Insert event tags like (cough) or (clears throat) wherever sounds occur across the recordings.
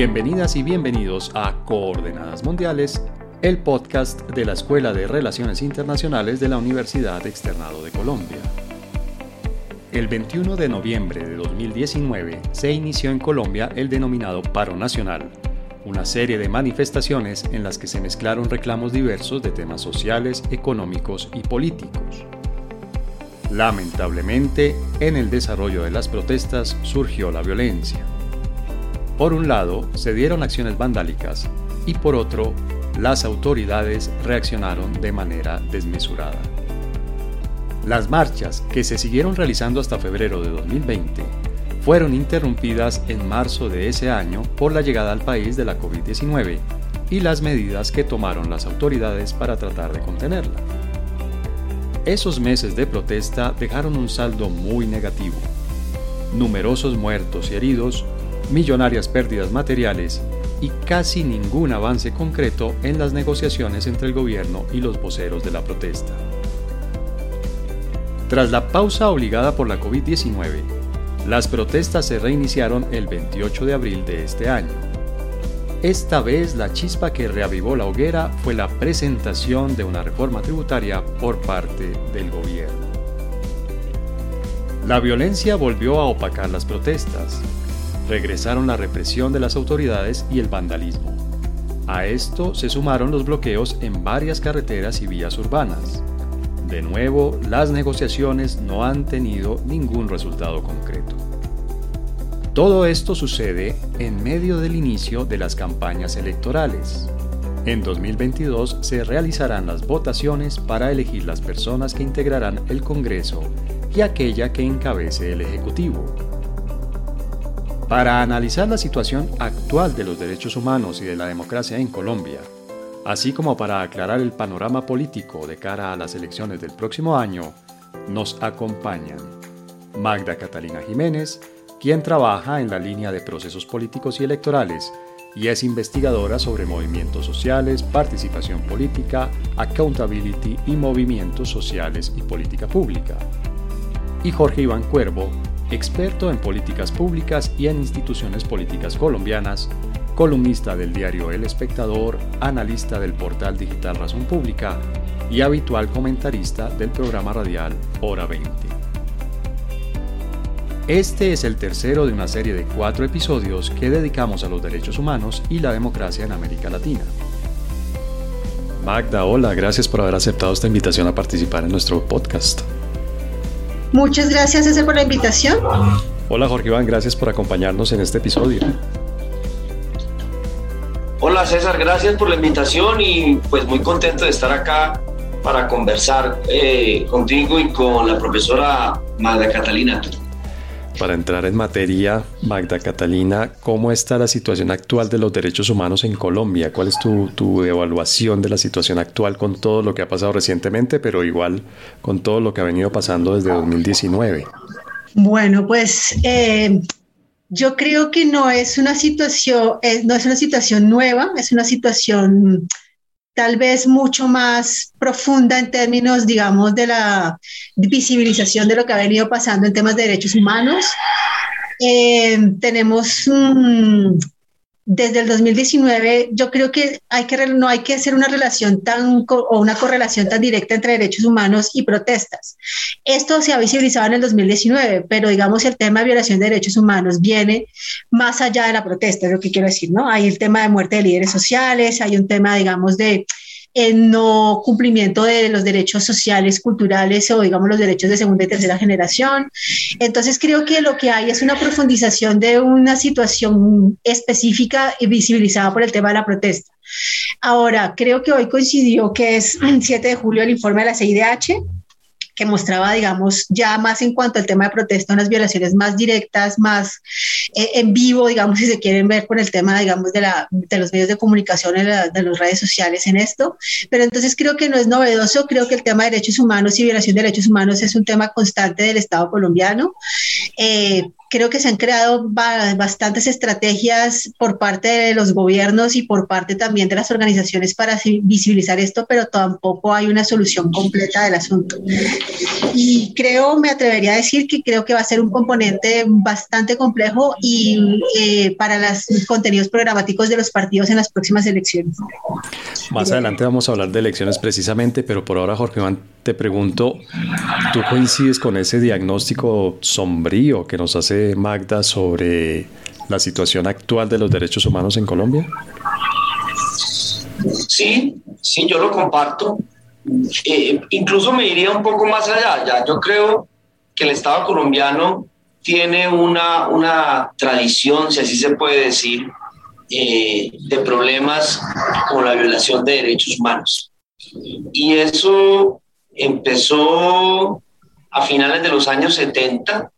Bienvenidas y bienvenidos a Coordenadas Mundiales, el podcast de la Escuela de Relaciones Internacionales de la Universidad Externado de Colombia. El 21 de noviembre de 2019 se inició en Colombia el denominado Paro Nacional, una serie de manifestaciones en las que se mezclaron reclamos diversos de temas sociales, económicos y políticos. Lamentablemente, en el desarrollo de las protestas surgió la violencia. Por un lado, se dieron acciones vandálicas y por otro, las autoridades reaccionaron de manera desmesurada. Las marchas, que se siguieron realizando hasta febrero de 2020, fueron interrumpidas en marzo de ese año por la llegada al país de la COVID-19 y las medidas que tomaron las autoridades para tratar de contenerla. Esos meses de protesta dejaron un saldo muy negativo. Numerosos muertos y heridos millonarias pérdidas materiales y casi ningún avance concreto en las negociaciones entre el gobierno y los voceros de la protesta. Tras la pausa obligada por la COVID-19, las protestas se reiniciaron el 28 de abril de este año. Esta vez la chispa que reavivó la hoguera fue la presentación de una reforma tributaria por parte del gobierno. La violencia volvió a opacar las protestas, regresaron la represión de las autoridades y el vandalismo. A esto se sumaron los bloqueos en varias carreteras y vías urbanas. De nuevo, las negociaciones no han tenido ningún resultado concreto. Todo esto sucede en medio del inicio de las campañas electorales. En 2022 se realizarán las votaciones para elegir las personas que integrarán el Congreso y aquella que encabece el Ejecutivo. Para analizar la situación actual de los derechos humanos y de la democracia en Colombia, así como para aclarar el panorama político de cara a las elecciones del próximo año, nos acompañan Magda Catalina Jiménez, quien trabaja en la línea de procesos políticos y electorales y es investigadora sobre movimientos sociales, participación política, accountability y movimientos sociales y política pública. Y Jorge Iván Cuervo, experto en políticas públicas y en instituciones políticas colombianas, columnista del diario El Espectador, analista del portal digital Razón Pública y habitual comentarista del programa radial Hora 20. Este es el tercero de una serie de cuatro episodios que dedicamos a los derechos humanos y la democracia en América Latina. Magda, hola, gracias por haber aceptado esta invitación a participar en nuestro podcast. Muchas gracias, César, por la invitación. Hola, Jorge Iván, gracias por acompañarnos en este episodio. Hola, César, gracias por la invitación y pues muy contento de estar acá para conversar eh, contigo y con la profesora Magda Catalina. Para entrar en materia, Magda Catalina, ¿cómo está la situación actual de los derechos humanos en Colombia? ¿Cuál es tu, tu, evaluación de la situación actual con todo lo que ha pasado recientemente, pero igual con todo lo que ha venido pasando desde 2019? Bueno, pues eh, yo creo que no es una situación, eh, no es una situación nueva, es una situación tal vez mucho más profunda en términos, digamos, de la visibilización de lo que ha venido pasando en temas de derechos humanos. Eh, tenemos desde el 2019, yo creo que, no hay que hacer una relación tan o una correlación tan directa entre derechos humanos y protestas. Esto se ha visibilizado en el 2019, pero digamos el tema de violación de derechos humanos viene más allá de la protesta, es lo que quiero decir, ¿no? Hay el tema de muerte de líderes sociales, hay un tema, digamos, de el no cumplimiento de los derechos sociales, culturales o digamos los derechos de segunda y tercera generación. Entonces creo que lo que hay es una profundización de una situación específica y visibilizada por el tema de la protesta. Ahora, creo que hoy coincidió que es (clears throat) 7 de julio el informe de la CIDH que mostraba, digamos, ya más en cuanto al tema de protesta, unas violaciones más directas, más eh, en vivo, digamos, (laughs) si se quieren ver con el tema, digamos, de, la, de los medios de comunicación, de, la, las redes sociales en esto. Pero entonces creo que no es novedoso, creo que el tema de derechos humanos y violación de derechos humanos es un tema constante del Estado colombiano. Eh, creo que se han creado bastantes estrategias por parte de los gobiernos y por parte también de las organizaciones para visibilizar esto, pero tampoco hay una solución completa del asunto. Y creo, me atrevería a decir que creo que va a ser un componente bastante complejo y eh, para los contenidos programáticos de los partidos en las próximas elecciones. Más adelante vamos a hablar de elecciones precisamente, pero por ahora, Jorge Iván, te pregunto, ¿tú coincides con ese diagnóstico sombrío que nos hace Magda sobre la situación actual de los derechos humanos en Colombia? Sí, sí, yo lo comparto. Eh, incluso me iría un poco más allá. Ya, yo creo que el Estado colombiano tiene una, una tradición, si así se puede decir, eh, de problemas como la violación de derechos humanos. Y eso empezó a finales de los años 70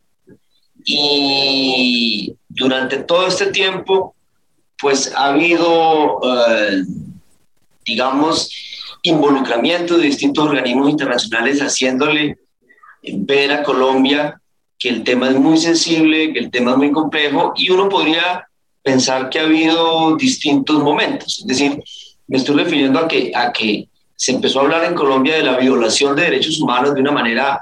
y durante todo este tiempo pues ha habido, eh, digamos, involucramiento de distintos organismos internacionales haciéndole ver a Colombia que el tema es muy sensible, que el tema es muy complejo y uno podría pensar que ha habido distintos momentos. Es decir, me estoy refiriendo a que, a que se empezó a hablar en Colombia de la violación de derechos humanos de una manera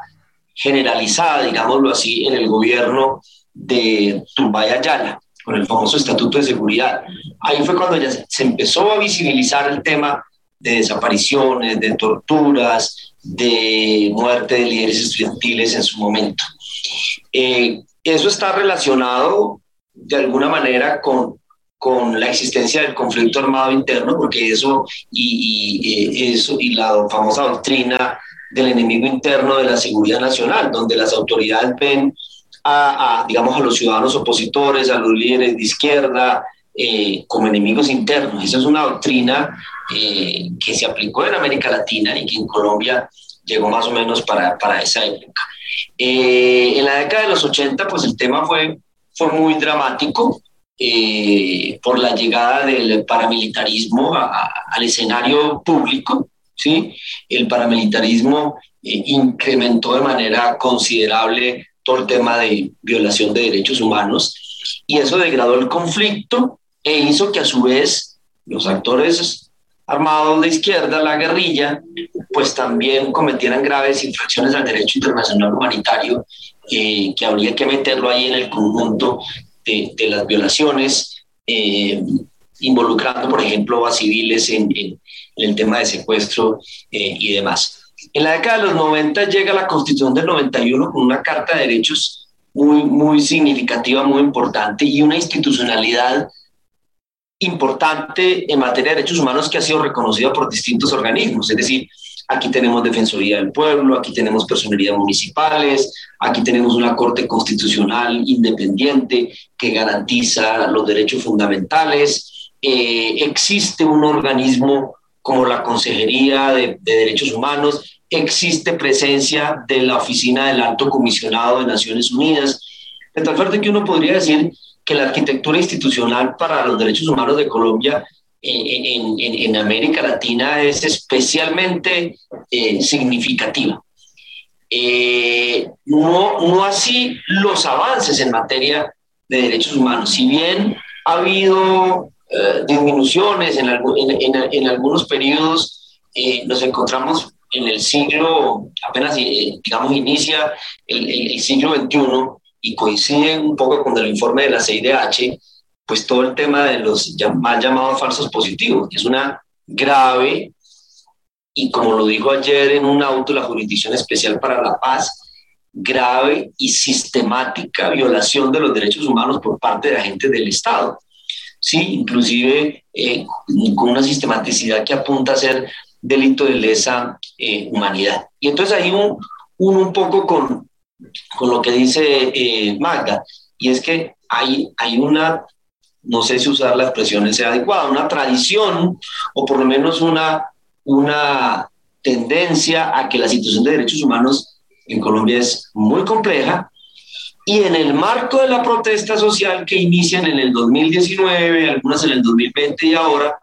generalizada, digámoslo así, en el gobierno de Turbay Ayala, con el famoso Estatuto de Seguridad. Ahí fue cuando se empezó a visibilizar el tema de desapariciones, de torturas, de muerte de líderes estudiantiles en su momento. Eh, eso está relacionado de alguna manera con, con la existencia del conflicto armado interno, porque eso y, eh, eso y la famosa doctrina del enemigo interno de la seguridad nacional, donde las autoridades ven a, digamos, a los ciudadanos opositores, a los líderes de izquierda, eh, como enemigos internos. Esa es una doctrina eh, que se aplicó en América Latina y que en Colombia llegó más o menos para, para esa época. en la década de los 80, pues el tema fue fue muy dramático eh, por la llegada del paramilitarismo al escenario público. ¿Sí? El paramilitarismo eh, incrementó de manera considerable todo el tema de violación de derechos humanos y eso degradó el conflicto e hizo que a su vez los actores armados de izquierda, la guerrilla, pues también cometieran graves infracciones al derecho internacional humanitario que habría que meterlo ahí en el conjunto de, de las violaciones, eh, involucrando, por ejemplo, a civiles en, en, el tema de secuestro eh, y demás. En la década de los 90 llega la Constitución del 91 con una Carta de Derechos muy, muy significativa, muy importante y una institucionalidad importante en materia de derechos humanos que ha sido reconocida por distintos organismos. Es decir, Aquí tenemos Defensoría del Pueblo, aquí tenemos personerías municipales, aquí tenemos una Corte Constitucional independiente que garantiza los derechos fundamentales. Eh, existe un organismo como la Consejería de, de Derechos Humanos, existe presencia de la Oficina del Alto Comisionado de Naciones Unidas, de tal suerte que uno podría decir que la arquitectura institucional para los derechos humanos de Colombia en, en, América Latina es especialmente eh, significativa. Eh, no, no así los avances en materia de derechos humanos. Si bien ha habido eh, disminuciones en, en, algunos periodos, nos encontramos en el siglo, apenas digamos inicia el, el, el siglo XXI y coincide un poco con el informe de la CIDH, pues todo el tema de los mal llamados falsos positivos, que es una grave, y como lo dijo ayer en un auto la Jurisdicción Especial para la Paz, grave y sistemática violación de los derechos humanos por parte de agentes del Estado. Sí, inclusive eh, con una sistematicidad que apunta a ser delito de lesa eh, humanidad. Y entonces ahí un, un poco con, con, lo que dice eh, Magda, y es que hay, hay una no sé si usar la expresión sea adecuada, una tradición o por lo menos una, una tendencia a que la situación de derechos humanos en Colombia es muy compleja y en el marco de la protesta social que inician en el 2019, algunas en el 2020 y ahora,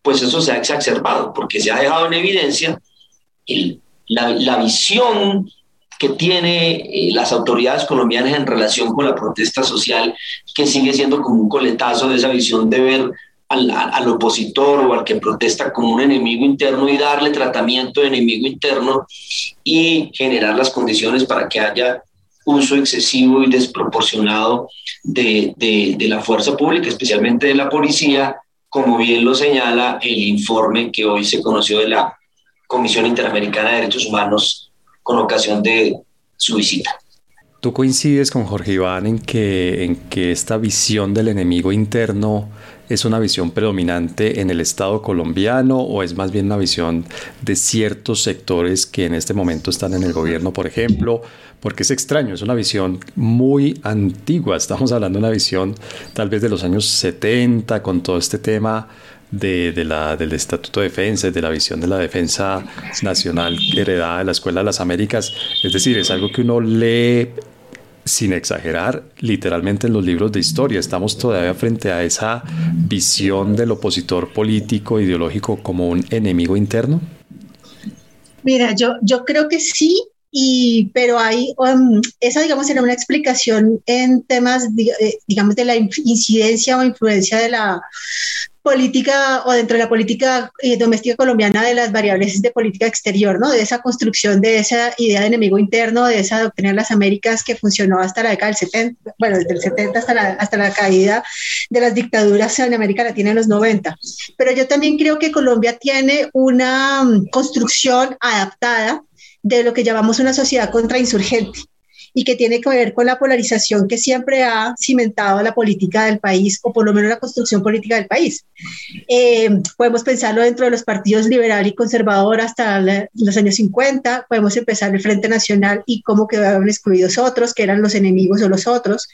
pues eso se ha exacerbado porque se ha dejado en evidencia la, la visión que tiene eh, las autoridades colombianas en relación con la protesta social, que sigue siendo como un coletazo de esa visión de ver al, al, opositor o al que protesta como un enemigo interno y darle tratamiento de enemigo interno y generar las condiciones para que haya uso excesivo y desproporcionado de, de, la fuerza pública, especialmente de la policía, como bien lo señala el informe que hoy se conoció de la Comisión Interamericana de Derechos Humanos con ocasión de su visita. ¿Tú coincides con Jorge Iván en que, en que esta visión del enemigo interno es una visión predominante en el Estado colombiano o es más bien una visión de ciertos sectores que en este momento están en el gobierno, por ejemplo? Porque es extraño, es una visión muy antigua, estamos hablando de una visión tal vez de los años 70 con todo este tema de, la, del Estatuto de Defensa, de la visión de la defensa nacional heredada de la Escuela de las Américas. Es decir, es algo que uno lee sin exagerar, literalmente en los libros de historia. Estamos todavía frente a esa visión del opositor político, ideológico como un enemigo interno. Mira, yo, yo creo que sí, y, pero hay, um, esa digamos era una explicación en temas, eh, digamos, de la incidencia o influencia de la política o dentro de la política eh, doméstica colombiana de las variables de política exterior, ¿no? De esa construcción de esa idea de enemigo interno, de esa doctrina de las Américas que funcionó hasta la década del 70, bueno, desde el 70 hasta la, hasta la caída de las dictaduras en América Latina en los 90. Pero yo también creo que Colombia tiene una mm, construcción adaptada de lo que llamamos una sociedad contrainsurgente y que tiene que ver con la polarización que siempre ha cimentado la política del país, o por lo menos la construcción política del país. Eh, podemos pensarlo dentro de los partidos liberal y conservador hasta los años 50, podemos empezar el Frente Nacional y cómo quedaron excluidos otros, que eran los enemigos o los otros.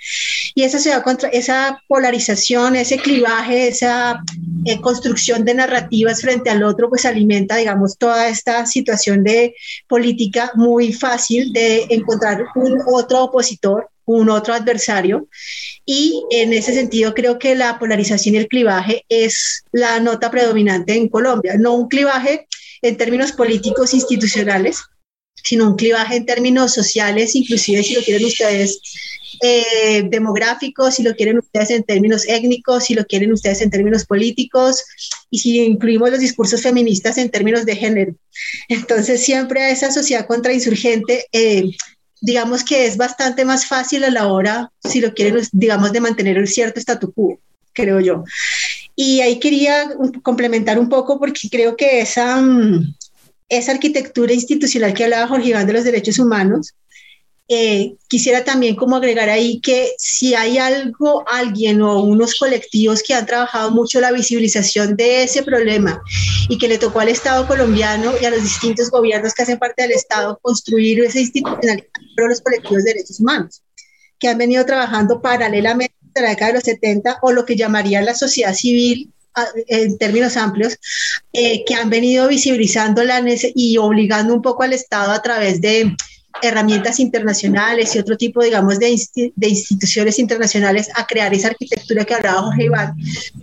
Y esa, se contra, esa polarización, ese clivaje, esa eh, construcción de narrativas frente al otro, pues alimenta, digamos, toda esta situación de política muy fácil de encontrar un otro opositor, un otro adversario. Y en ese sentido creo que la polarización y el clivaje es la nota predominante en Colombia, no un clivaje en términos políticos institucionales, sino un clivaje en términos sociales, inclusive si lo quieren ustedes eh, demográficos, si lo quieren ustedes en términos étnicos, si lo quieren ustedes en términos políticos y si incluimos los discursos feministas en términos de género. Entonces siempre a esa sociedad contrainsurgente eh, digamos que es bastante más fácil a la hora, si lo quieren, digamos, de mantener el cierto statu quo, creo yo. Y ahí quería complementar un poco porque creo que esa, mm, esa arquitectura institucional que hablaba Jorge Iván de los derechos humanos, eh, quisiera también como agregar ahí que si hay algo, alguien o unos colectivos que han trabajado mucho la visibilización de ese problema y que le tocó al Estado colombiano y a los distintos gobiernos que hacen parte del Estado construir esa institucionalidad para los colectivos de derechos humanos, que han venido trabajando paralelamente desde la década de los 70 o lo que llamaría la sociedad civil en términos amplios, eh, que han venido visibilizando la y obligando un poco al Estado a través de herramientas internacionales y otro tipo, digamos, de, de, instituciones internacionales a crear esa arquitectura que hablaba Jorge Iván,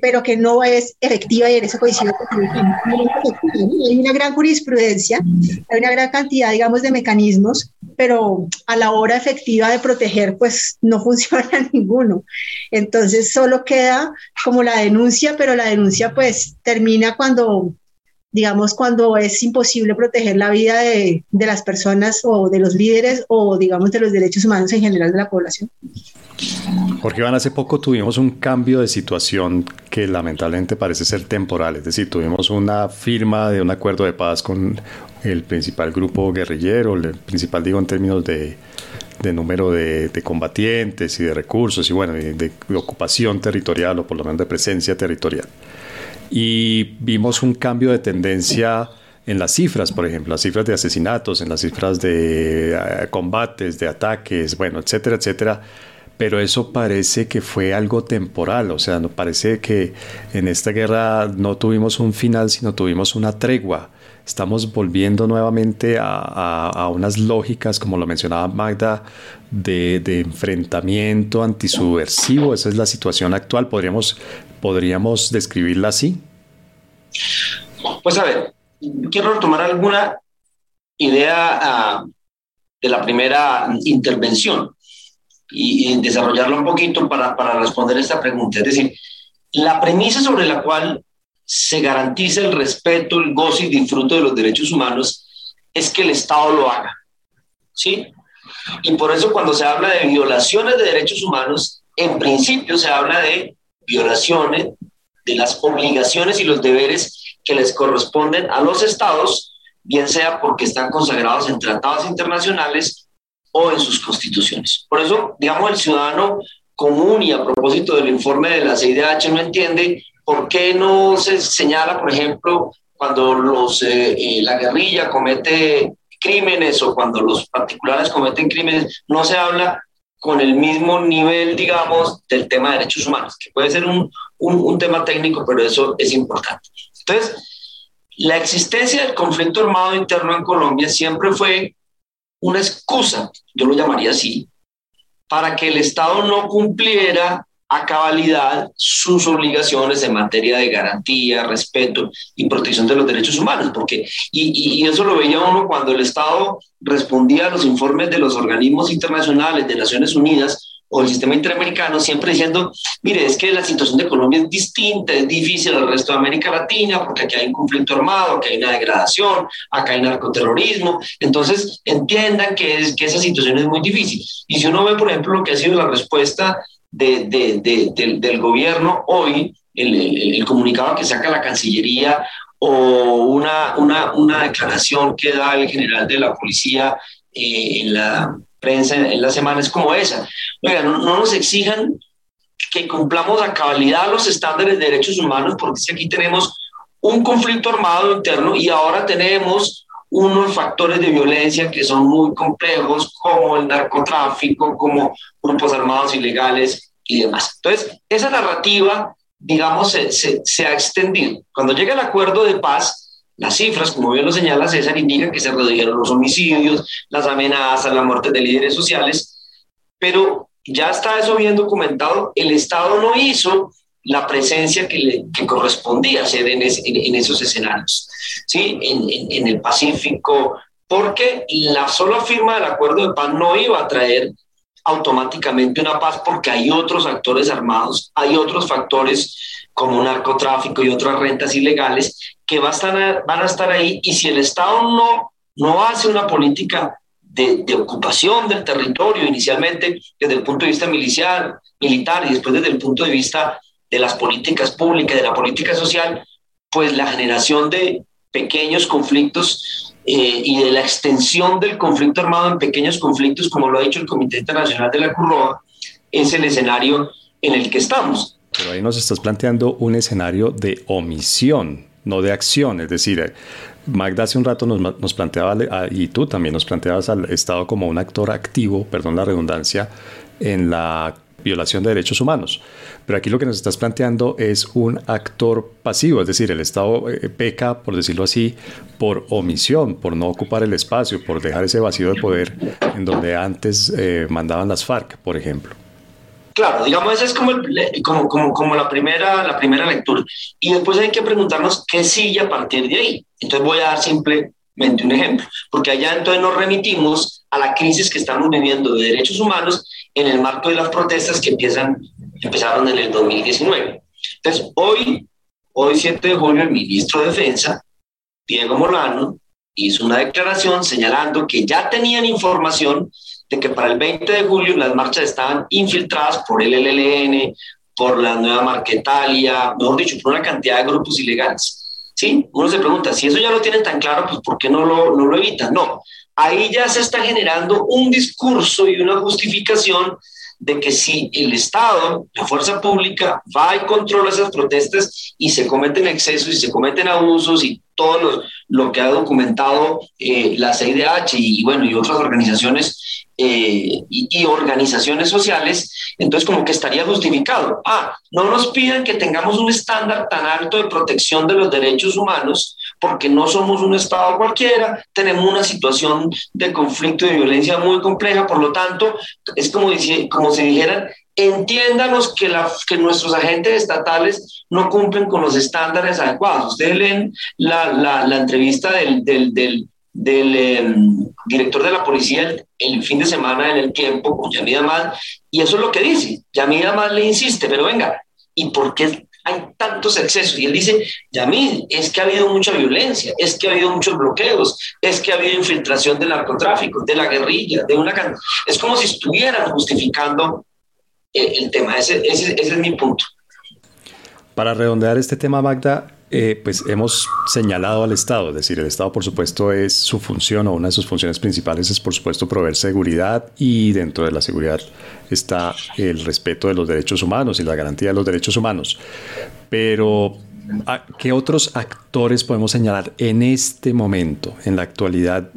pero que no es efectiva y en eso coincido con Hay una gran jurisprudencia, hay una gran cantidad, digamos, de mecanismos, pero a la hora efectiva de proteger, pues no (laughs) funciona ninguno. Entonces solo queda como la denuncia, pero la denuncia pues termina cuando digamos, cuando es imposible proteger la vida de, de, las personas o de los líderes o, digamos, de los derechos humanos en general de la población. Jorge Iván, hace poco tuvimos un cambio de situación que lamentablemente parece ser temporal, es decir, tuvimos una firma de un acuerdo de paz con el principal grupo guerrillero, el principal digo en términos de, de número de, combatientes y de recursos y bueno, de ocupación territorial o por lo menos de presencia territorial y vimos un cambio de tendencia en las cifras, por ejemplo, las cifras de asesinatos, en las cifras de uh, combates, de ataques, bueno, etcétera, etcétera. Pero eso parece que fue algo temporal, o sea, no parece que en esta guerra no tuvimos un final, sino tuvimos una tregua. Estamos volviendo nuevamente a, a, unas lógicas, como lo mencionaba Magda, de, de enfrentamiento antisubversivo. Esa es la situación actual. Podríamos ¿Podríamos describirla así? Pues a ver, quiero retomar alguna idea uh, de la primera intervención y, y desarrollarlo un poquito para, para responder esta pregunta. Es decir, la premisa sobre la cual se garantiza el respeto, el goce y disfrute de los derechos humanos es que el Estado lo haga. ¿Sí? Y por eso cuando se habla de violaciones de derechos humanos, en principio se habla de violaciones de las obligaciones y los deberes que les corresponden a los estados, bien sea porque están consagrados en tratados internacionales o en sus constituciones. Por eso, digamos, el ciudadano común y a propósito del informe de la CIDH no entiende por qué no se señala, por ejemplo, cuando los, eh, eh, la guerrilla comete crímenes o cuando los particulares cometen crímenes, no se habla con el mismo nivel, digamos, del tema de derechos humanos, que puede ser un, un, un tema técnico, pero eso es importante. Entonces, la existencia del conflicto armado interno en Colombia siempre fue una excusa, yo lo llamaría así, para que el Estado no cumpliera a cabalidad sus obligaciones en materia de garantía, respeto y protección de los derechos humanos, porque, y, y, eso lo veía uno cuando el Estado respondía a los informes de los organismos internacionales, de Naciones Unidas, o el sistema interamericano siempre diciendo, mire, es que la situación de Colombia es distinta, es difícil al resto de América Latina, porque aquí hay un conflicto armado, aquí hay una degradación, acá hay narcoterrorismo, entonces entiendan que, es, que esa situación es muy difícil. Y si uno ve, por ejemplo, lo que ha sido la respuesta de, de, de, del, del, gobierno hoy, el, el, el, comunicado que saca la Cancillería o una, una, una declaración que da el general de la policía eh, en la prensa en, en la semana es como esa. Oiga, no, no, nos exijan que cumplamos a cabalidad los estándares de derechos humanos, porque si aquí tenemos un conflicto armado interno y ahora tenemos unos factores de violencia que son muy complejos, como el narcotráfico, como grupos armados ilegales y demás. Entonces, esa narrativa, digamos, se, se, se ha extendido. Cuando llega el acuerdo de paz, las cifras, como bien lo señala César, indican que se redujeron los homicidios, las amenazas, la muerte de líderes sociales, pero ya está eso bien documentado, el Estado no hizo la presencia que, le, que correspondía hacer en, es, en, en, esos escenarios, ¿sí? En, en, el Pacífico, porque la sola firma del acuerdo de paz no iba a traer automáticamente una paz porque hay otros actores armados, hay otros factores como narcotráfico y otras rentas ilegales que va a estar, van a estar ahí. Y si el Estado no, no hace una política de, de, ocupación del territorio, inicialmente desde el punto de vista militar, militar y después desde el punto de vista de las políticas públicas, de la política social, pues la generación de pequeños conflictos eh, y de la extensión del conflicto armado en pequeños conflictos, como lo ha dicho el Comité Internacional de la Curroa, es el escenario en el que estamos. Pero ahí nos estás planteando un escenario de omisión, no de acción, es decir, Magda hace un rato nos, nos, planteaba, y tú también nos planteabas al Estado como un actor activo, perdón la redundancia, en la violación de derechos humanos. Pero aquí lo que nos estás planteando es un actor pasivo, es decir, el Estado eh, peca, por decirlo así, por omisión, por no ocupar el espacio, por dejar ese vacío de poder en donde antes eh, mandaban las FARC, por ejemplo. Claro, digamos, esa es como, el, como, como, como la, primera, la primera lectura. Y después hay que preguntarnos qué sigue a partir de ahí. Entonces voy a dar simplemente un ejemplo, porque allá entonces nos remitimos a la crisis que estamos viviendo de derechos humanos en el marco de las protestas que empiezan, empezaron en el 2019. Entonces, hoy, hoy 7 de julio, el ministro de Defensa, Diego Molano, hizo una declaración señalando que ya tenían información de que para el 20 de julio las marchas estaban infiltradas por el LLN, por la nueva Marquetalia, mejor dicho, por una cantidad de grupos ilegales. ¿Sí? Uno se pregunta, si eso ya lo tienen tan claro, pues ¿por qué no lo, no lo evitan? No, ahí ya se está generando un discurso y una justificación de que si el Estado, la fuerza pública, va y controla esas protestas y se cometen excesos y se cometen abusos y todo lo, que ha documentado eh, la CIDH y, y, bueno, y otras organizaciones eh, y, y, organizaciones sociales, entonces como que estaría justificado. Ah, no nos pidan que tengamos un estándar tan alto de protección de los derechos humanos, porque no somos un Estado cualquiera, tenemos una situación de conflicto y de violencia muy compleja, por lo tanto, es como, como si dijeran, entiéndanos que, la, que nuestros agentes estatales no cumplen con los estándares adecuados. Ustedes leen la, la, entrevista del, del, del em, director de la policía el, fin de semana en el tiempo con Yamid Amad, y eso es lo que dice. Yamid Amad le insiste, pero venga, ¿y por qué hay tantos excesos? Y él dice, Yamid, es que ha habido mucha violencia, es que ha habido muchos bloqueos, es que ha habido infiltración del narcotráfico, de la guerrilla, de una... Es como si estuvieran justificando el, tema, ese es mi punto. Para redondear este tema, Magda, eh, pues hemos señalado al Estado, es decir, el Estado por supuesto es su función o una de sus funciones principales es por supuesto proveer seguridad y dentro de la seguridad está el respeto de los derechos humanos y la garantía de los derechos humanos. Pero ¿qué otros actores podemos señalar en este momento, en la actualidad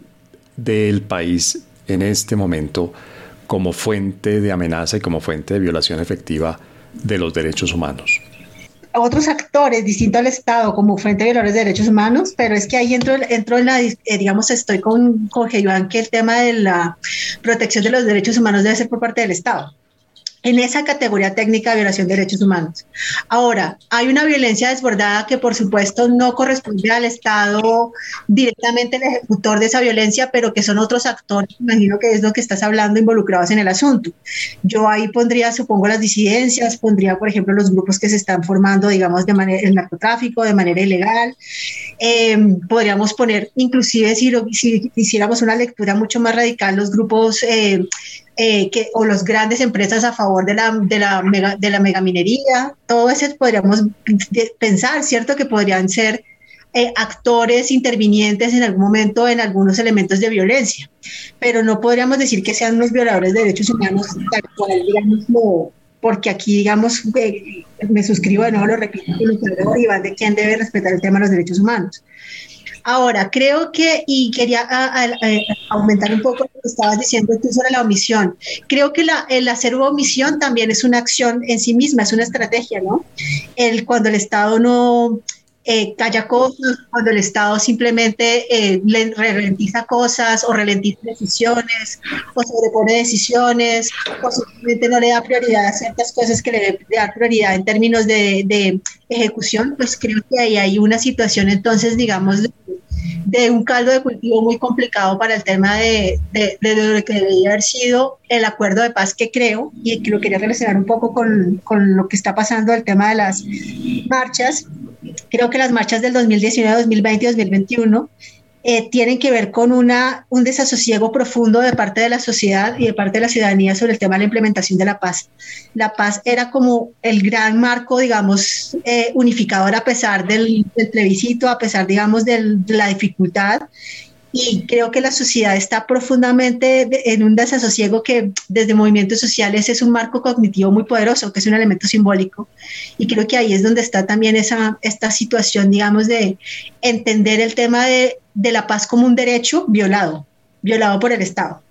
del país, en este momento, como fuente de amenaza y como fuente de violación efectiva de los derechos humanos? Otros actores distintos al Estado como Frente de Violadores de Derechos Humanos, pero es que ahí entro, entro en la, eh, digamos, estoy con, con que el tema de la protección de los derechos humanos debe ser por parte del Estado en esa categoría técnica de violación de derechos humanos. Ahora, hay una violencia desbordada que por supuesto no corresponde al Estado directamente el ejecutor de esa violencia, pero que son otros actores, imagino que es lo que estás hablando, involucrados en el asunto. Yo ahí pondría, supongo, las disidencias, pondría, por ejemplo, los grupos que se están formando, digamos, de manera, el narcotráfico, de manera ilegal. Em, podríamos poner, inclusive, si, si, hiciéramos una lectura mucho más radical, los grupos... Eh, eh, que, o las grandes empresas a favor de la, de la, mega, de la megaminería, todo eso podríamos pensar, ¿cierto? Que podrían ser eh, actores intervinientes en algún momento en algunos elementos de violencia, pero no podríamos decir que sean los violadores de derechos humanos tal cual, digamos, porque aquí, digamos, eh, me suscribo de nuevo, lo repito, de quién debe respetar el tema de los derechos humanos. Ahora, creo que, y quería aumentar un poco lo que estabas diciendo tú sobre la omisión, creo que la, el hacer omisión también es una acción en sí misma, es una estrategia, ¿no? El, cuando el Estado no eh, calla cosas, cuando el Estado simplemente eh, le ralentiza cosas o ralentiza decisiones o sobrepone decisiones o simplemente no le da prioridad a ciertas cosas que le dar prioridad en términos de, de ejecución, pues creo que ahí hay una situación entonces, digamos, de, de un caldo de cultivo muy complicado para el tema de, de, lo que debería haber sido el acuerdo de paz que creo y que lo quería relacionar un poco con, con lo que está pasando el tema de las marchas. Creo que las marchas del 2019, 2020 y 2021 eh, tienen que ver con una, un desasosiego profundo de parte de la sociedad y de parte de la ciudadanía sobre el tema de la implementación de la paz. La paz era como el gran marco, digamos, eh, unificador a pesar del, plebiscito, a pesar, digamos, de la dificultad y creo que la sociedad está profundamente en un desasosiego que desde movimientos sociales es un marco cognitivo muy poderoso, que es un elemento simbólico. Y creo que ahí es donde está también esa, esta situación, digamos, de entender el tema de, de la paz como un derecho violado, violado por el Estado.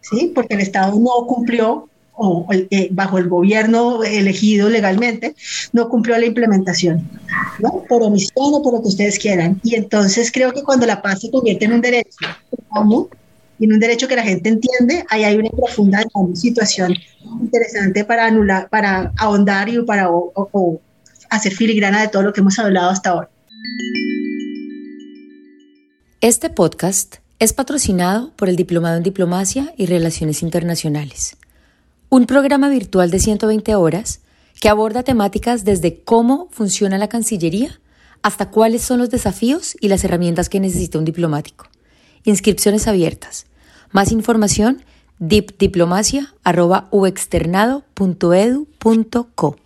¿sí? Porque el Estado no cumplió o bajo el gobierno elegido legalmente, no cumplió la implementación, por omisión o por lo que ustedes quieran. Y entonces creo que cuando la paz se convierte en un derecho, y en un derecho que la gente entiende, ahí hay una profunda situación interesante para anular, para ahondar y para hacer filigrana de todo lo que hemos hablado hasta ahora. Este podcast es patrocinado por el Diplomado en Diplomacia y Relaciones Internacionales un programa virtual de 120 horas que aborda temáticas desde cómo funciona la Cancillería hasta cuáles son los desafíos y las herramientas que necesita un diplomático. Inscripciones abiertas. Más información dipdiplomacia.uexternado.edu.co.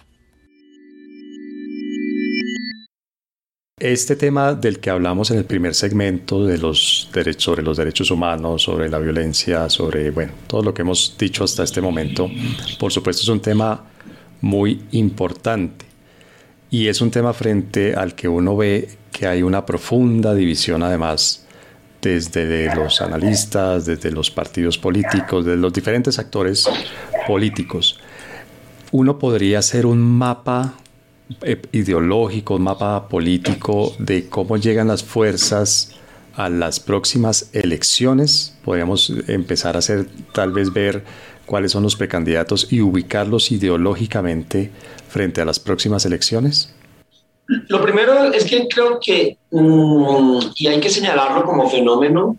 Este tema del que hablamos en el primer segmento de los derechos, sobre los derechos humanos, sobre la violencia, sobre bueno, todo lo que hemos dicho hasta este momento, por supuesto es un tema muy importante y es un tema frente al que uno ve que hay una profunda división además desde los analistas, desde los partidos políticos, desde los diferentes actores políticos. Uno podría hacer un mapa eh, ideológico, mapa político de cómo llegan las fuerzas a las próximas elecciones. Podríamos empezar a hacer, tal vez ver cuáles son los precandidatos y ubicarlos ideológicamente frente a las próximas elecciones. Lo primero es que creo que, mm, y hay que señalarlo como fenómeno,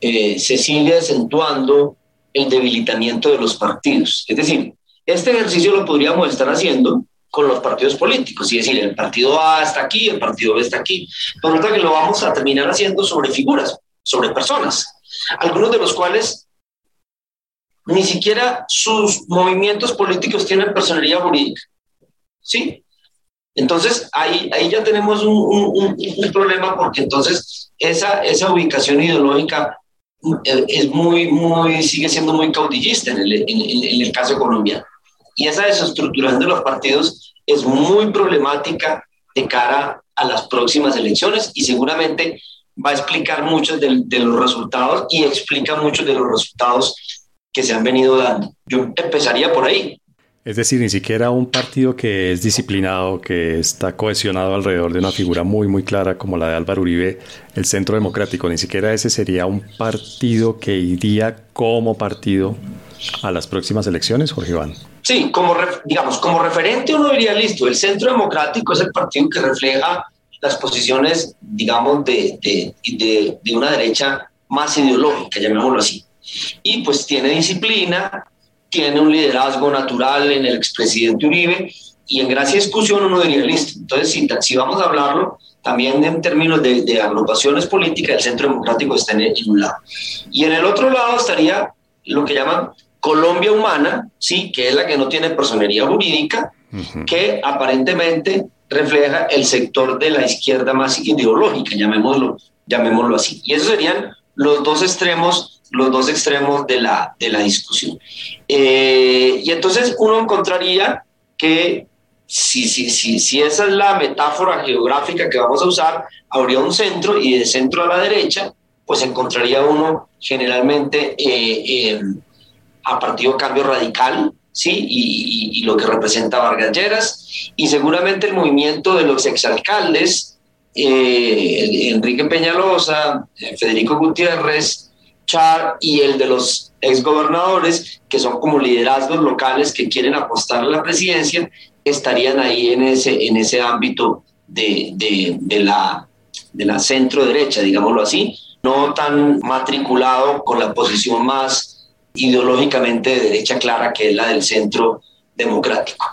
eh, se sigue acentuando el debilitamiento de los partidos. Es decir, este ejercicio lo podríamos estar haciendo con los partidos políticos, y decir, el partido A está aquí, el partido B está aquí. Lo tanto, que lo vamos a terminar haciendo sobre figuras, sobre personas, algunos de los cuales ni siquiera sus movimientos políticos tienen personalidad jurídica. ¿Sí? Entonces, ahí, ahí ya tenemos un, un, un problema porque entonces esa, esa ubicación ideológica eh, es muy, muy, sigue siendo muy caudillista en el, en, en el caso colombiano. Y esa desestructuración de los partidos es muy problemática de cara a las próximas elecciones y seguramente va a explicar muchos de, los resultados y explica muchos de los resultados que se han venido dando. Yo empezaría por ahí. Es decir, ni siquiera un partido que es disciplinado, que está cohesionado alrededor de una figura muy, muy clara como la de Álvaro Uribe, el Centro Democrático, ni siquiera ese sería un partido que iría como partido a las próximas elecciones, Jorge Iván. Sí, como digamos, como referente uno diría, listo, el Centro Democrático es el partido que refleja las posiciones, digamos, de, de, de, de una derecha más ideológica, llamémoslo así. Y pues tiene disciplina, tiene un liderazgo natural en el expresidente Uribe y en gracia discusión uno diría, listo, entonces si, si vamos a hablarlo, también en términos de, de, agrupaciones políticas, el Centro Democrático está en, un lado. Y en el otro lado estaría lo que llaman Colombia Humana, sí, que es la que no tiene personería jurídica, uh -huh. que aparentemente refleja el sector de la izquierda más ideológica, llamémoslo, llamémoslo así. Y esos serían los dos extremos los dos extremos de la, de la discusión. Eh, y entonces uno encontraría que si, si, si, si esa es la metáfora geográfica que vamos a usar, habría un centro y de centro a la derecha, pues encontraría uno generalmente eh, eh, a Partido Cambio Radical, ¿sí? Y, lo que representa Vargas Lleras, y seguramente el movimiento de los exalcaldes, eh, Enrique Peñalosa, Federico Gutiérrez, Char y el de los exgobernadores, que son como liderazgos locales que quieren apostar a la presidencia, estarían ahí en ese, en ese ámbito de, de, de la, de la centro derecha, digámoslo así, no tan matriculado con la posición más ideológicamente de derecha clara que es la del centro democrático.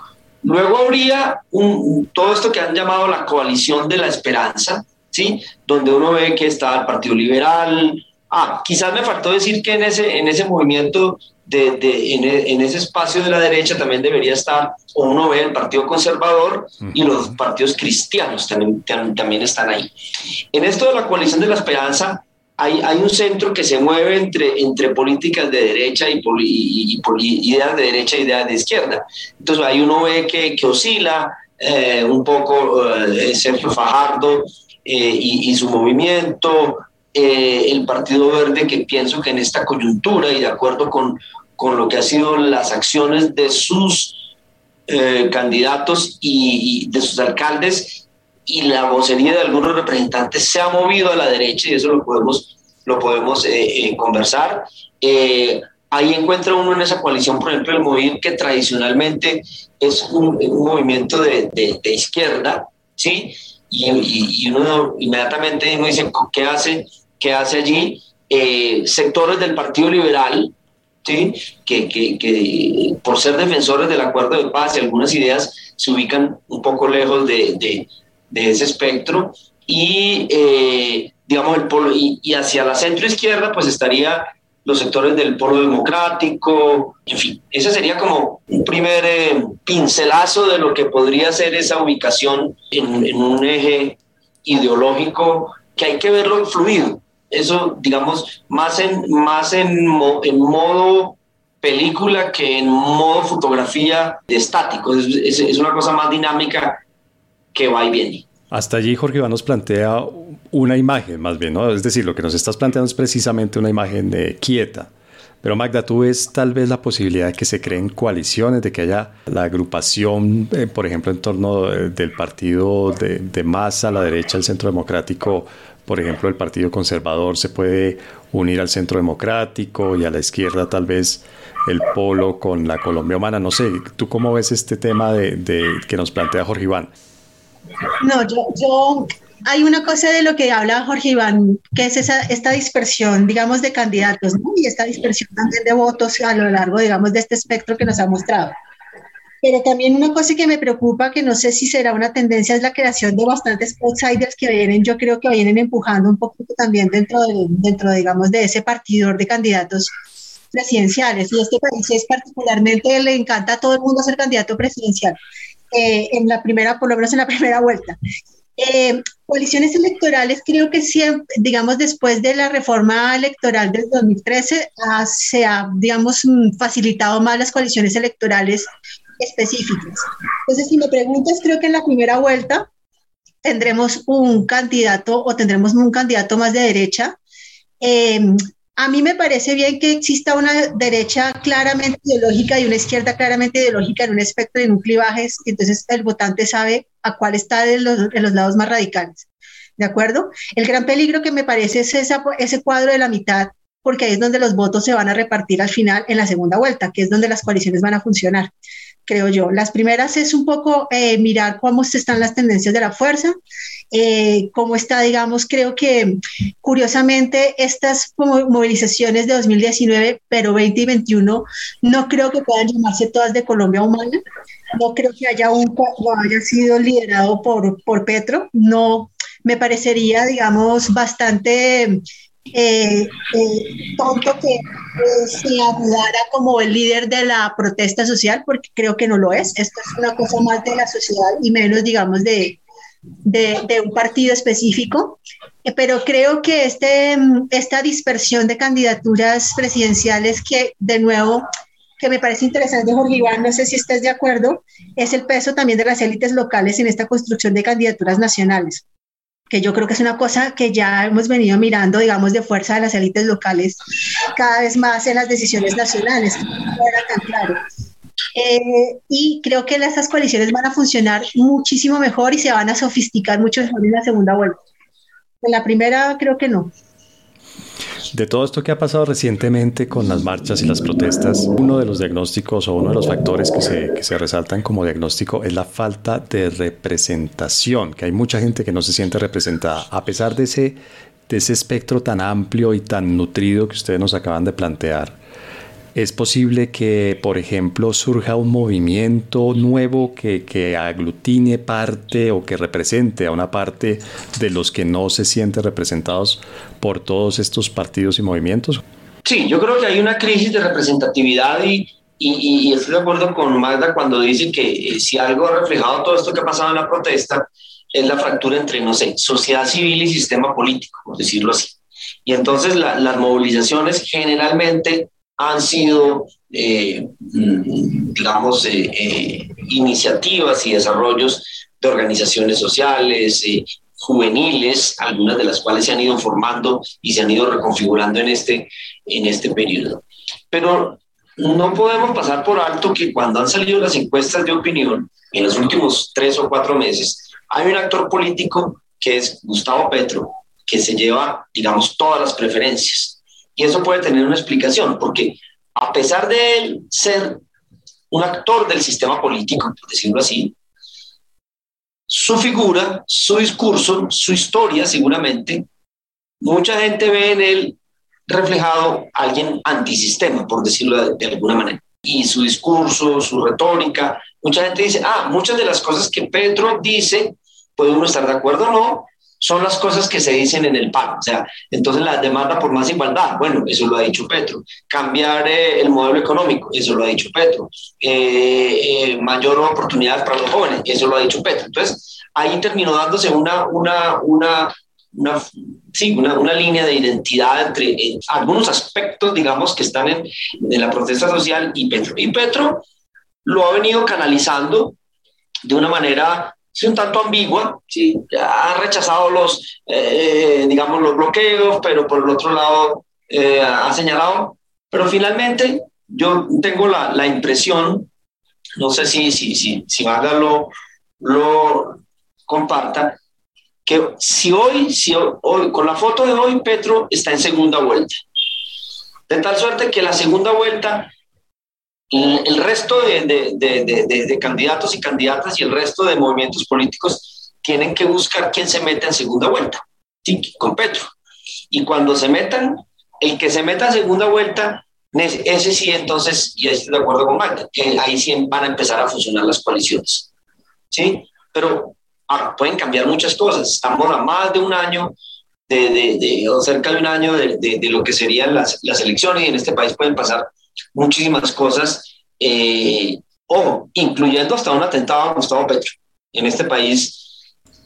Luego habría un, todo esto que han llamado la coalición de la esperanza, ¿sí? donde uno ve que está el Partido Liberal, Ah, quizás me faltó decir que en ese, en ese movimiento, de, de en, en, ese espacio de la derecha también debería estar, o uno ve el Partido Conservador uh -huh. y los partidos cristianos también, también están ahí. En esto de la coalición de la esperanza, hay, hay un centro que se mueve entre, entre políticas de derecha y, y, y, y ideas de derecha y ideas de izquierda. Entonces ahí uno ve que, que oscila eh, un poco eh, Sergio Fajardo eh, y su movimiento, eh, el Partido Verde, que pienso que en esta coyuntura y de acuerdo con, con lo que han sido las acciones de sus eh, candidatos y, y, de sus alcaldes y la vocería de algunos representantes se ha movido a la derecha y eso lo podemos, lo podemos eh, eh conversar. Eh, ahí encuentra uno en esa coalición, por ejemplo, el movimiento que tradicionalmente es un, un movimiento de, de, de, izquierda, ¿sí? Y, y, y uno inmediatamente uno dice, ¿qué hace? que hace allí eh, sectores del Partido Liberal, ¿sí? que, que, que, por ser defensores del acuerdo de paz y algunas ideas se ubican un poco lejos de, de, de ese espectro, y eh, digamos el y, hacia la centro izquierda pues estaría los sectores del polo democrático, en fin, ese sería como un primer eh, pincelazo de lo que podría ser esa ubicación en, un eje ideológico que hay que verlo fluido, eso, digamos, más en, más en, modo película que en modo fotografía de estático. Es, es, es, una cosa más dinámica que va y viene. Hasta allí Jorge Iván nos plantea una imagen, más bien, ¿no? Es decir, lo que nos estás planteando es precisamente una imagen de quieta. Pero Magda, ¿tú ves tal vez la posibilidad de que se creen coaliciones, de que haya la agrupación, eh, por ejemplo, en torno del partido de, de más a la derecha, el Centro Democrático, por ejemplo, el Partido Conservador se puede unir al Centro Democrático y a la izquierda tal vez el polo con la Colombia Humana. No sé, ¿tú cómo ves este tema de, de que nos plantea Jorge Iván? No, yo, yo hay una cosa de lo que habla Jorge Iván, que es esa, esta dispersión, digamos, de candidatos. Y esta dispersión también de votos a lo largo, digamos, de este espectro que nos ha mostrado. Pero también una cosa que me preocupa, que no sé si será una tendencia, es la creación de bastantes outsiders que vienen, yo creo que vienen empujando un poquito también dentro, de, dentro digamos, de ese partidor de candidatos presidenciales. Y este país es particularmente, le encanta a todo el mundo ser candidato presidencial. Eh, en la primera, por lo menos en la (laughs) primera vuelta. Eh, coaliciones electorales, creo que siempre, digamos, después de la reforma electoral del 2013, ah, se ha, digamos, mm, facilitado más las coaliciones electorales específicas. Entonces, si me preguntas, creo que en la primera vuelta tendremos un candidato o tendremos un candidato más de derecha. Eh, a mí me parece bien que exista una derecha claramente ideológica y una izquierda claramente ideológica en un espectro, en un clivaje, entonces el votante sabe a cuál está de los, de los lados más radicales. ¿De acuerdo? El gran peligro que me parece es esa, ese cuadro de la mitad, porque ahí es donde los votos se van a repartir al final en la segunda vuelta, que es donde las coaliciones van a funcionar creo yo. Las primeras es un poco eh, mirar cómo están las tendencias de la fuerza, eh, cómo está, digamos, creo que curiosamente estas movilizaciones de 2019, pero 2021, no creo que puedan llamarse todas de Colombia Humana. No creo que haya, un, haya sido liderado por, por Petro. No me parecería, digamos, bastante eh, eh, tonto que se ayudara como el líder de la protesta social, porque creo que no lo es. Esto es una cosa más de la sociedad y menos, digamos, de, de, un partido específico. Eh, pero creo que este, esta dispersión de candidaturas presidenciales que, de nuevo, que me parece interesante, Jorge Iván, no sé si estás de acuerdo, es el peso también de las élites locales en esta construcción de candidaturas nacionales que yo creo que es una cosa que ya hemos venido mirando, digamos, de fuerza de las élites locales cada vez más en las decisiones nacionales, no era tan claro. Eh, y creo que estas coaliciones van a funcionar muchísimo mejor y se van a sofisticar mucho mejor en la segunda vuelta. En la primera creo que no. De todo esto que ha pasado recientemente con las marchas y las protestas, uno de los diagnósticos o uno de los factores que se, que se resaltan como diagnóstico es la falta de representación, que hay mucha gente que no se siente representada, a pesar de ese, de ese espectro tan amplio y tan nutrido que ustedes nos acaban de plantear. Es posible que, por ejemplo, surja un movimiento nuevo que, que, aglutine parte o que represente a una parte de los que no se sienten representados por todos estos partidos y movimientos. Sí, yo creo que hay una crisis de representatividad y, estoy de acuerdo con Magda cuando dice que eh, si algo ha reflejado todo esto que ha pasado en la protesta es la fractura entre, no sé, sociedad civil y sistema político, por decirlo así. Y entonces las movilizaciones generalmente han sido, eh, mm, digamos, eh, eh, iniciativas y desarrollos de organizaciones sociales, juveniles, algunas de las cuales se han ido formando y se han ido reconfigurando en este, en este periodo. Pero no podemos pasar por alto que cuando han salido las encuestas de opinión en los últimos tres o cuatro meses, hay un actor político que es Gustavo Petro, que se lleva, digamos, todas las preferencias y eso puede tener una explicación, porque a pesar de él ser un actor del sistema político, por decirlo así, su figura, su discurso, su historia seguramente, mucha gente ve en él reflejado a alguien antisistema, por decirlo de, alguna manera. Y su discurso, su retórica, mucha gente dice, ah, muchas de las cosas que Petro dice, puede uno estar de acuerdo o no, son las cosas que se dicen en el PAN. O sea, entonces la demanda por más igualdad, bueno, eso lo ha dicho Petro. Cambiar eh, el modelo económico, eso lo ha dicho Petro. Eh, eh, mayor oportunidad para los jóvenes, eso lo ha dicho Petro. Entonces, ahí terminó dándose una, una, una, una, sí, una, una línea de identidad entre algunos aspectos, digamos, que están en, en la protesta social y Petro. Y Petro lo ha venido canalizando de una manera sí, un tanto ambigua, sí, ha rechazado los, eh, digamos, los bloqueos, pero por el otro lado eh, ha señalado, pero finalmente yo tengo la, la impresión, no sé si, si, si, si Magda lo, lo comparta, que si hoy, si hoy, con la foto de hoy, Petro está en segunda vuelta. De tal suerte que la segunda vuelta el resto de, de, de, de, candidatos y candidatas y el resto de movimientos políticos tienen que buscar quién se mete en segunda vuelta, con Petro. Y cuando se metan, el que se meta en segunda vuelta, ese sí, entonces, y estoy de acuerdo con Magda, que ahí sí van a empezar a funcionar las coaliciones. ¿Sí? Pero ahora pueden cambiar muchas cosas. Estamos a más de un año, de, de, o cerca de un año de, de, lo que serían las, las, elecciones, y en este país pueden pasar muchísimas cosas, eh, o incluyendo hasta un atentado a Gustavo Petro. En este país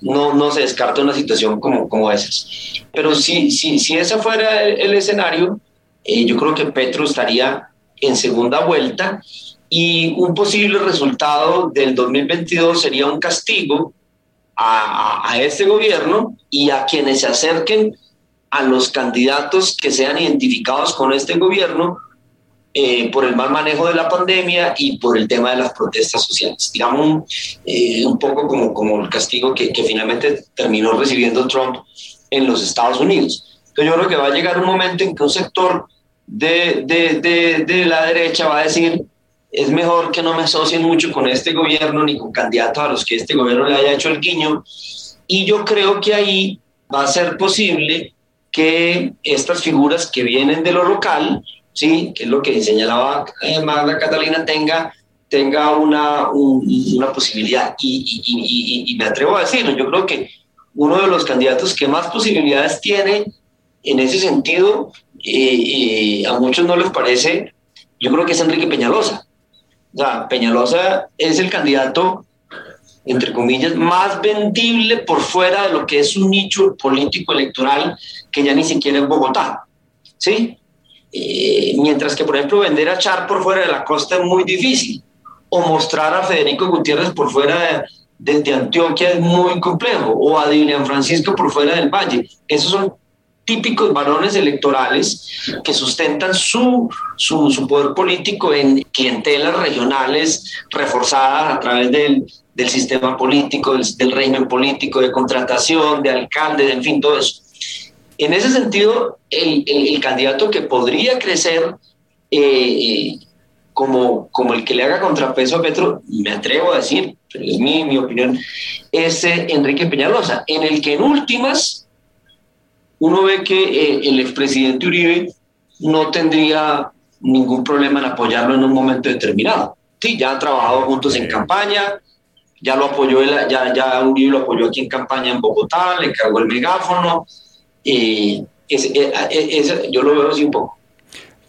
no, no se descarta una situación como, como esas. Pero si, si, si ese fuera el, escenario, eh, yo creo que Petro estaría en segunda vuelta y un posible resultado del 2022 sería un castigo a, a, este gobierno y a quienes se acerquen a los candidatos que sean identificados con este gobierno eh, por el mal manejo de la pandemia y por el tema de las protestas sociales. Digamos, eh, un poco como, como el castigo que, que, finalmente terminó recibiendo Trump en los Estados Unidos. Entonces yo creo que va a llegar un momento en que un sector de, de, de, de la derecha va a decir, es mejor que no me asocien mucho con este gobierno ni con candidatos a los que este gobierno le haya hecho el guiño. Y yo creo que ahí va a ser posible que estas figuras que vienen de lo local ¿sí? que es lo que señalaba eh, Magda Catalina, tenga, tenga una, una posibilidad. Y, me atrevo a decirlo, yo creo que uno de los candidatos que más posibilidades tiene en ese sentido, eh, eh, a muchos no les parece, yo creo que es Enrique Peñalosa. O sea, Peñalosa es el candidato, entre comillas, más vendible por fuera de lo que es un nicho político electoral que ya ni siquiera es Bogotá. ¿Sí? Eh, mientras que, por ejemplo, vender a Char por fuera de la costa es muy difícil, o mostrar a Federico Gutiérrez por fuera de, de, Antioquia es muy complejo, o a Dilian Francisco por fuera del Valle. Esos son típicos varones electorales que sustentan su, su, su poder político en clientelas regionales reforzadas a través del, del sistema político, del, del régimen político, de contratación, de alcaldes, en fin, todo eso. En ese sentido, el, el, candidato que podría crecer eh, como, como el que le haga contrapeso a Petro, me atrevo a decir, pero es mi, mi opinión, es eh, Enrique Peñalosa, en el que en últimas uno ve que eh, el expresidente Uribe no tendría ningún problema en apoyarlo en un momento determinado. Sí, ya han trabajado juntos en campaña, ya lo apoyó, ya, ya Uribe lo apoyó aquí en campaña en Bogotá, le cargó el megáfono, eh, eh, yo lo veo así un poco.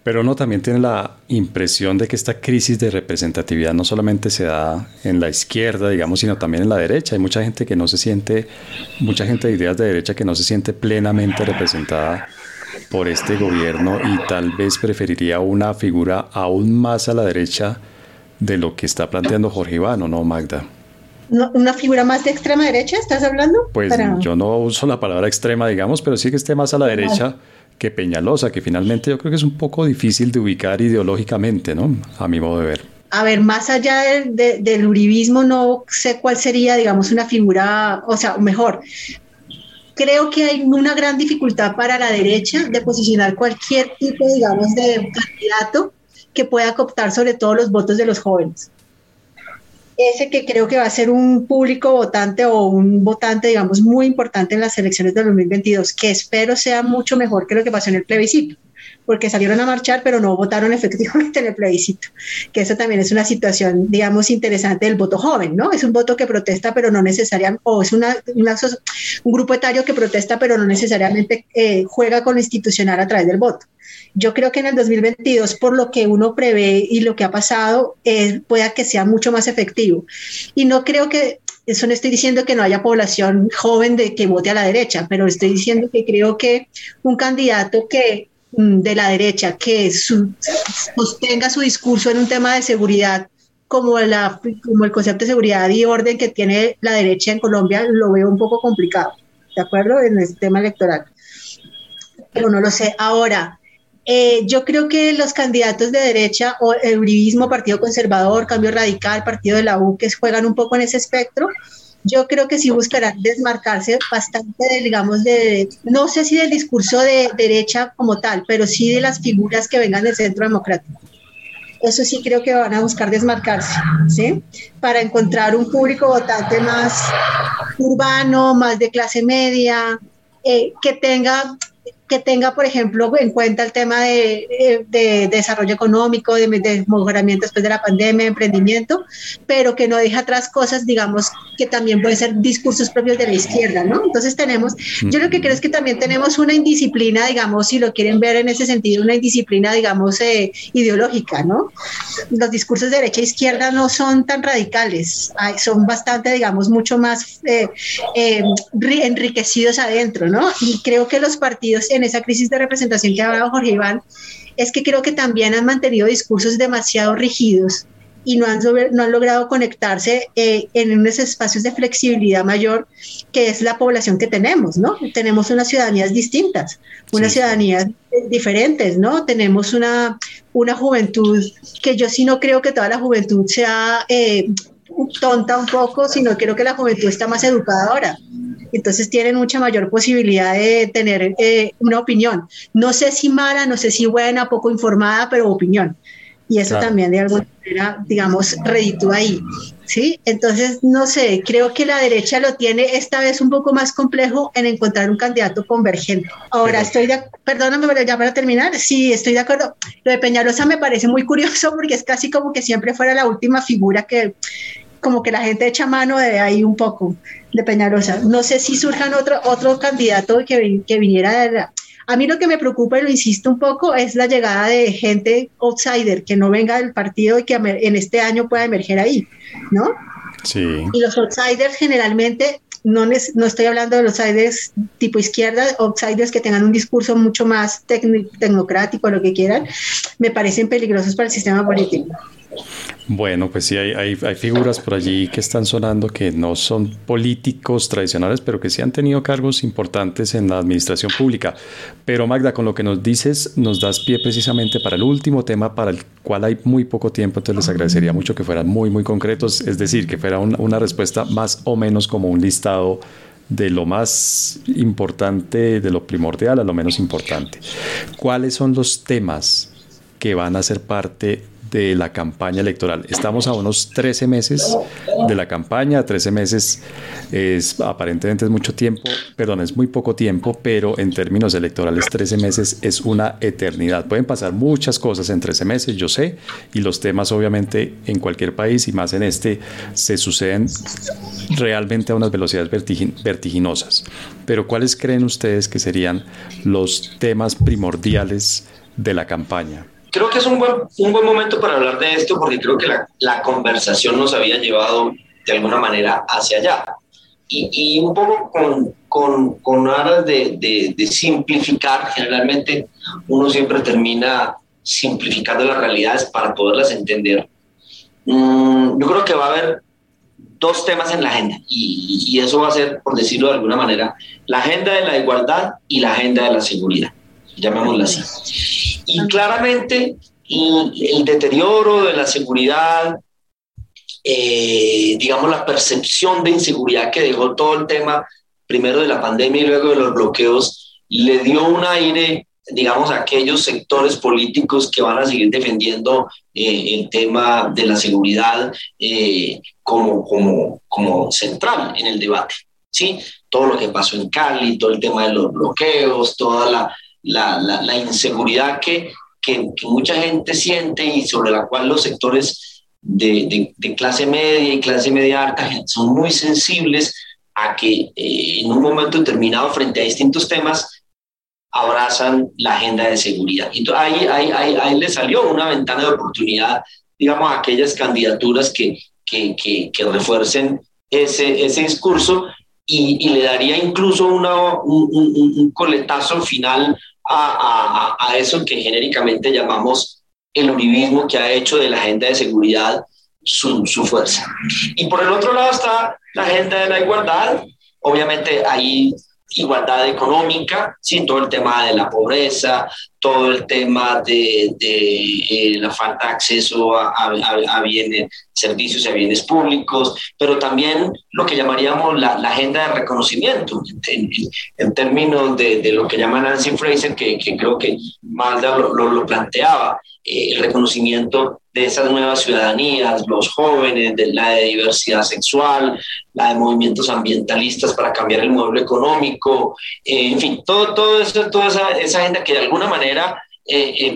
Pero uno también tiene la impresión de que esta crisis de representatividad no solamente se da en la izquierda, digamos, sino también en la derecha. Hay mucha gente que no se siente, mucha gente de ideas de derecha que no se siente plenamente representada por este gobierno y tal vez preferiría una figura aún más a la derecha de lo que está planteando Jorge Iván, ¿no, Magda? Una figura más de extrema derecha, ¿estás hablando? Pues yo no uso la palabra extrema, digamos, pero sí que esté más a la derecha que Peñalosa, que finalmente yo creo que es un poco difícil de ubicar ideológicamente, ¿no? A mi modo de ver. A ver, más allá del uribismo, no sé cuál sería, digamos, una figura, o sea, mejor, creo que hay una gran dificultad para la derecha de posicionar cualquier tipo, digamos, de candidato que pueda cooptar sobre todo los votos de los jóvenes ese que creo que va a ser un público votante o un votante, digamos, muy importante en las elecciones de 2022, que espero sea mucho mejor que lo que pasó en el plebiscito, porque salieron a marchar, pero no votaron (laughs) efectivamente en el plebiscito, que eso también es una situación, digamos, interesante del voto joven, ¿no? Es un voto que protesta, pero no necesariamente, o es una, un grupo etario que protesta, pero no necesariamente eh, juega con lo institucional a través del voto. Yo creo que en el 2022, por lo que uno prevé y lo que ha pasado, eh, pueda que sea mucho más efectivo. Y no creo que, eso no estoy diciendo que no haya población joven de que vote a la derecha, pero estoy diciendo que creo que un candidato que mm, de la derecha que sostenga su discurso en un tema de seguridad como, la, como el concepto de seguridad y orden que tiene la derecha en Colombia, lo veo un poco complicado, ¿de acuerdo? En el tema electoral. Pero no lo sé. Ahora, eh, yo creo que los candidatos de derecha o el uribismo, Partido Conservador, Cambio Radical, Partido de la U, que juegan un poco en ese espectro, yo creo que sí buscarán desmarcarse bastante, de, digamos, de, no sé si del discurso de derecha como tal, pero sí de las figuras que vengan del centro democrático. eso sí creo que van a buscar desmarcarse, ¿sí? Para encontrar un público votante más urbano, más de clase media, eh, que tenga que tenga, por ejemplo, en cuenta el tema de, de, desarrollo económico, de, de, después de la pandemia, emprendimiento, pero que no deja atrás cosas, digamos, que también pueden ser discursos propios de la izquierda, ¿no? Entonces tenemos, yo lo que creo es que también tenemos una indisciplina, digamos, si lo quieren ver en ese sentido, una indisciplina, digamos, eh, ideológica, ¿no? Los discursos de derecha e izquierda no son tan radicales, son bastante, digamos, mucho más eh, eh, enriquecidos adentro, ¿no? Y creo que los partidos en esa crisis de representación que hablaba Jorge Iván, es que creo que también han mantenido discursos demasiado rígidos y no han, no han logrado conectarse eh, en unos espacios de flexibilidad mayor, que es la población que tenemos, ¿no? Tenemos unas ciudadanías distintas, unas ciudadanías diferentes, ¿no? Tenemos una, una juventud que yo sí no creo que toda la juventud sea eh, tonta un poco, sino creo que la juventud está más educada ahora entonces tienen mucha mayor posibilidad de tener eh, una opinión. No sé si mala, no sé si buena, poco informada, pero opinión. Y eso también de alguna manera, digamos, reditúa ahí. ¿sí? Entonces, no sé, creo que la derecha lo tiene esta vez un poco más complejo en encontrar un candidato convergente. Ahora, estoy de perdóname, pero ya para terminar, sí, estoy de acuerdo. Lo de Peñalosa me parece muy curioso porque es casi como que siempre fuera la última figura que, como que la gente echa mano de ahí un poco de Peñarosa. No sé si surjan otro, otro candidato que, que viniera de A mí lo que me preocupa, y lo insisto un poco, es la llegada de gente outsider, que no venga del partido y que en este año pueda emerger ahí, ¿no? Sí. Y los outsiders generalmente, no, no estoy hablando de los outsiders tipo izquierda, outsiders que tengan un discurso mucho más tecnocrático, lo que quieran, me parecen peligrosos para el sistema político. Bueno, pues sí, hay, hay, figuras por allí que están sonando que no son políticos tradicionales, pero que sí han tenido cargos importantes en la administración pública. Pero Magda, con lo que nos dices, nos das pie precisamente para el último tema para el cual hay muy poco tiempo, entonces les agradecería mucho que fueran muy, muy concretos, es decir, que fuera una respuesta más o menos como un listado de lo más importante, de lo primordial a lo menos importante. ¿Cuáles son los temas que van a ser parte de la campaña electoral. Estamos a unos 13 meses de la campaña, 13 meses es aparentemente es mucho tiempo, perdón, es muy poco tiempo, pero en términos electorales 13 meses es una eternidad. Pueden pasar muchas cosas en 13 meses, yo sé, y los temas obviamente en cualquier país y más en este se suceden realmente a unas velocidades vertiginosas. Pero ¿cuáles creen ustedes que serían los temas primordiales de la campaña? Creo que es un buen, un buen momento para hablar de esto porque creo que la, la conversación nos había llevado de alguna manera hacia allá. Y, y un poco con, con, con aras de, de, simplificar, generalmente uno siempre termina simplificando las realidades para poderlas entender. Mm, yo creo que va a haber dos temas en la agenda y, y, eso va a ser, por decirlo de alguna manera, la agenda de la igualdad y la agenda de la seguridad, llamémosla así. Y claramente el, deterioro de la seguridad, eh, digamos la percepción de inseguridad que dejó todo el tema, primero de la pandemia y luego de los bloqueos, le dio un aire digamos, a aquellos sectores políticos que van a seguir defendiendo eh, el tema de la seguridad eh, como, como, como central en el debate. ¿sí? Todo lo que pasó en Cali, todo el tema de los bloqueos, toda la, la, la, inseguridad que, que, mucha gente siente y sobre la cual los sectores de, de, clase media y clase media alta son muy sensibles a que eh, en un momento determinado frente a distintos temas abrazan la agenda de seguridad. Y ahí, ahí, ahí, ahí le salió una ventana de oportunidad, digamos, a aquellas candidaturas que, que, que, que refuercen ese, ese discurso y, le daría incluso una, un, un, coletazo final a, a, a, eso que genéricamente llamamos el uribismo que ha hecho de la agenda de seguridad su, su fuerza. Y por el otro lado está la agenda de la igualdad. Obviamente ahí igualdad económica, ¿sí? todo el tema de la pobreza, todo el tema de, de eh, la falta de acceso a, a, bienes, servicios y a bienes públicos, pero también lo que llamaríamos la, la agenda de reconocimiento, en, en términos de, de, lo que llama Nancy Fraser, que, que creo que Malda lo, lo, lo planteaba, eh, el reconocimiento de esas nuevas ciudadanías, los jóvenes, de la de diversidad sexual, la de movimientos ambientalistas para cambiar el modelo económico, eh, en fin, todo, todo eso, toda esa, esa agenda que de alguna manera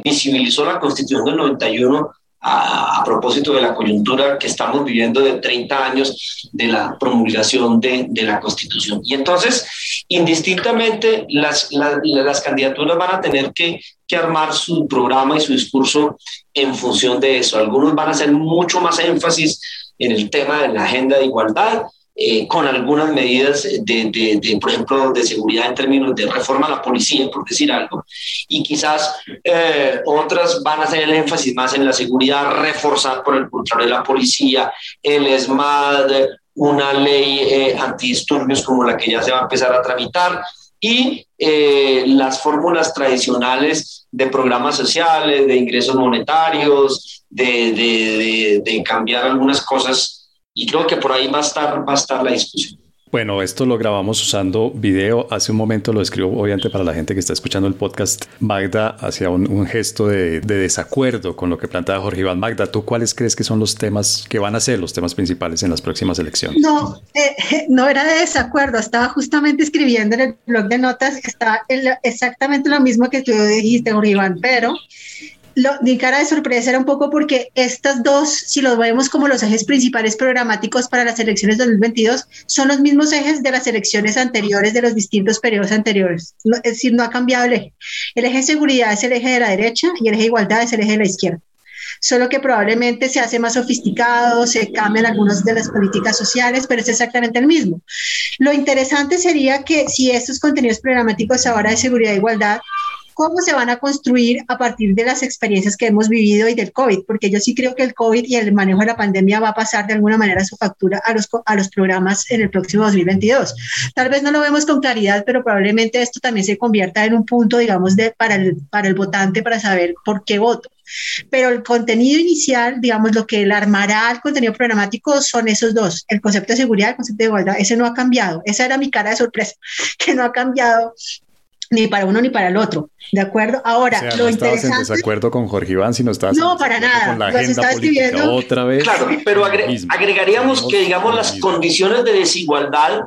visibilizó la Constitución del 91 a, propósito de la coyuntura que estamos viviendo de 30 años de la promulgación de, de la Constitución. Y entonces, indistintamente, las, las candidaturas van a tener que, que armar su programa y su discurso en función de eso. Algunos van a hacer mucho más énfasis en el tema de la agenda de igualdad, eh, con algunas medidas de, de, por ejemplo, de seguridad en términos de reforma a la policía, por decir algo. Y quizás eh, otras van a hacer el énfasis más en la seguridad, reforzar por el contrario de la policía, el ESMAD, una ley eh, antidisturbios como la que ya se va a empezar a tramitar y las fórmulas tradicionales de programas sociales, de ingresos monetarios, de, de, de cambiar algunas cosas y creo que por ahí va a estar, va a estar la discusión. Bueno, esto lo grabamos usando video. Hace un momento lo escribo, obviamente, para la gente que está escuchando el podcast. Magda hacía un, gesto de, desacuerdo con lo que plantea Jorge Iván. Magda, ¿tú cuáles crees que son los temas que van a ser los temas principales en las próximas elecciones? No, eh, (laughs) no era de desacuerdo. Estaba justamente escribiendo en el blog de notas estaba exactamente lo mismo que tú dijiste, Jorge Iván, pero lo, cara de sorpresa era un poco porque estas dos, si los vemos como los ejes principales programáticos para las elecciones 2022, son los mismos ejes de las elecciones anteriores, de los distintos periodos anteriores. es decir, no ha cambiado el eje. El eje de seguridad es el eje de la derecha y el eje de igualdad es el eje de la izquierda. Solo que probablemente se hace más sofisticado, se cambian algunas de las políticas sociales, pero es exactamente el mismo. Lo interesante sería que si estos contenidos programáticos ahora de seguridad e igualdad cómo se van a construir a partir de las experiencias que hemos vivido y del COVID, porque yo sí creo que el COVID y el manejo de la pandemia va a pasar de alguna manera su factura a los, a los programas en el próximo 2022. Tal vez no lo vemos con claridad, pero probablemente esto también se convierta en un punto, digamos, de, para, el, para el votante para saber por qué voto. Pero el contenido inicial, digamos, lo que le armará al contenido programático son esos dos, el concepto de seguridad, el concepto de igualdad, ese no ha cambiado. Esa era mi cara de sorpresa, (laughs) que no ha cambiado ni para uno ni para el otro. ¿De acuerdo? Ahora, o sea, lo no estabas en desacuerdo con Jorge Iván, sino estabas no, para nada. con la agenda política otra vez. Claro, pero agregaríamos que, digamos, las condiciones de desigualdad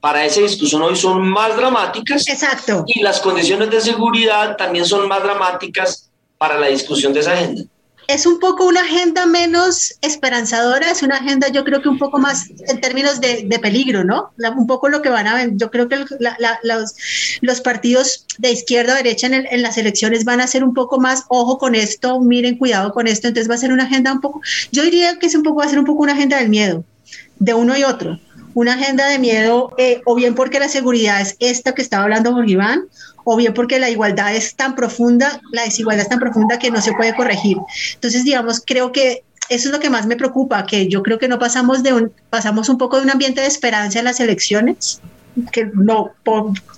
para esa discusión hoy son más dramáticas. Exacto. Y las condiciones de seguridad también son más dramáticas para la discusión de esa agenda es un poco una agenda menos esperanzadora, es una agenda yo creo que un poco más en términos de, peligro, ¿no? un poco lo que van a ver, yo creo que los, los, partidos de izquierda o derecha en, en, las elecciones van a ser un poco más, ojo con esto, miren, cuidado con esto, entonces va a ser una agenda un poco, yo diría que es un poco, va a ser un poco una agenda del miedo, de uno y otro, una agenda de miedo, eh, o bien porque la seguridad es esta que estaba hablando Jorge Iván, o bien porque la igualdad es tan profunda, la desigualdad es tan profunda que no se puede corregir. Entonces, digamos, creo que eso es lo que más me preocupa, que yo creo que no pasamos de un, pasamos un poco de un ambiente de esperanza en las elecciones, que no,